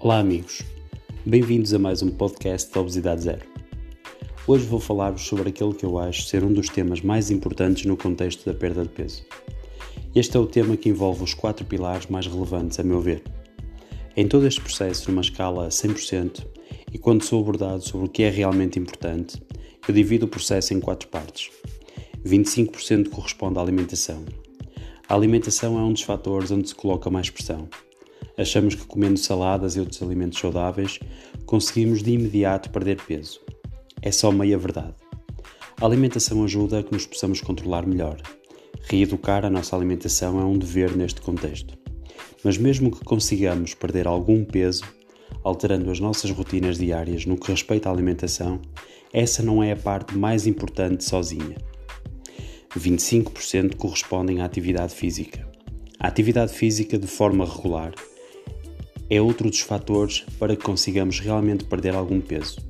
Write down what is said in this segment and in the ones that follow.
Olá, amigos. Bem-vindos a mais um podcast da Obesidade Zero. Hoje vou falar-vos sobre aquele que eu acho ser um dos temas mais importantes no contexto da perda de peso. Este é o tema que envolve os quatro pilares mais relevantes, a meu ver. Em todo este processo, numa escala a 100%, e quando sou abordado sobre o que é realmente importante, eu divido o processo em quatro partes. 25% corresponde à alimentação. A alimentação é um dos fatores onde se coloca mais pressão achamos que comendo saladas e outros alimentos saudáveis conseguimos de imediato perder peso. É só meia verdade. A alimentação ajuda a que nos possamos controlar melhor. Reeducar a nossa alimentação é um dever neste contexto. Mas mesmo que consigamos perder algum peso, alterando as nossas rotinas diárias no que respeita à alimentação, essa não é a parte mais importante sozinha. 25% correspondem à atividade física. A atividade física de forma regular é outro dos fatores para que consigamos realmente perder algum peso.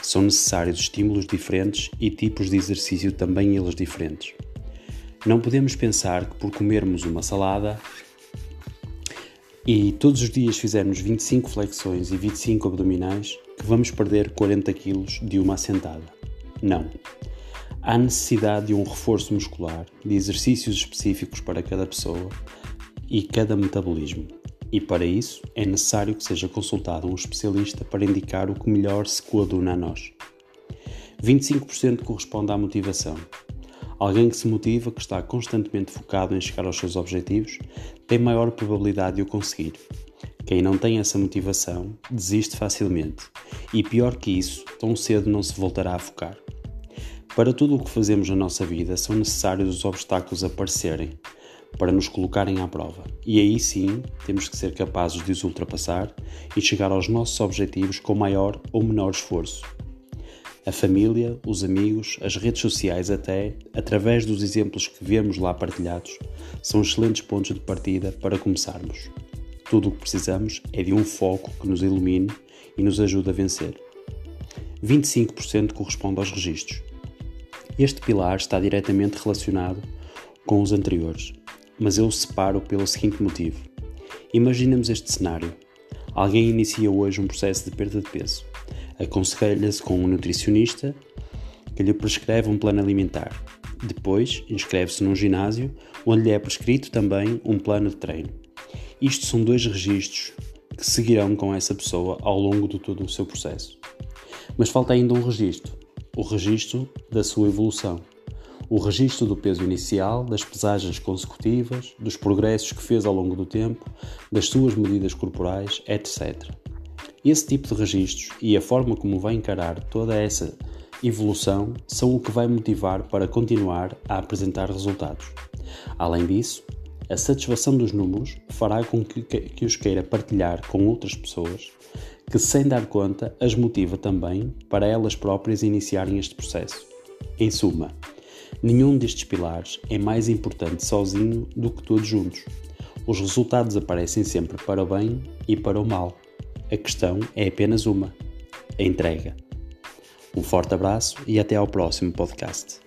São necessários estímulos diferentes e tipos de exercício também eles diferentes. Não podemos pensar que por comermos uma salada e todos os dias fizermos 25 flexões e 25 abdominais que vamos perder 40 kg de uma assentada. Não. Há necessidade de um reforço muscular, de exercícios específicos para cada pessoa e cada metabolismo e para isso é necessário que seja consultado um especialista para indicar o que melhor se coaduna a nós. 25% corresponde à motivação. Alguém que se motiva, que está constantemente focado em chegar aos seus objetivos, tem maior probabilidade de o conseguir. Quem não tem essa motivação desiste facilmente e, pior que isso, tão cedo não se voltará a focar. Para tudo o que fazemos na nossa vida são necessários os obstáculos aparecerem, para nos colocarem à prova. E aí sim temos que ser capazes de os ultrapassar e chegar aos nossos objetivos com maior ou menor esforço. A família, os amigos, as redes sociais, até, através dos exemplos que vemos lá partilhados, são excelentes pontos de partida para começarmos. Tudo o que precisamos é de um foco que nos ilumine e nos ajude a vencer. 25% corresponde aos registros. Este pilar está diretamente relacionado com os anteriores, mas eu o separo pelo seguinte motivo. Imaginemos este cenário. Alguém inicia hoje um processo de perda de peso. Aconselha-se com um nutricionista que lhe prescreve um plano alimentar. Depois, inscreve-se num ginásio onde lhe é prescrito também um plano de treino. Isto são dois registros que seguirão com essa pessoa ao longo de todo o seu processo. Mas falta ainda um registro, o registro da sua evolução o registro do peso inicial, das pesagens consecutivas, dos progressos que fez ao longo do tempo, das suas medidas corporais, etc. Esse tipo de registros e a forma como vai encarar toda essa evolução são o que vai motivar para continuar a apresentar resultados. Além disso, a satisfação dos números fará com que, que os queira partilhar com outras pessoas que, sem dar conta, as motiva também para elas próprias iniciarem este processo. Em suma, Nenhum destes pilares é mais importante sozinho do que todos juntos. Os resultados aparecem sempre para o bem e para o mal. A questão é apenas uma: a entrega. Um forte abraço e até ao próximo podcast.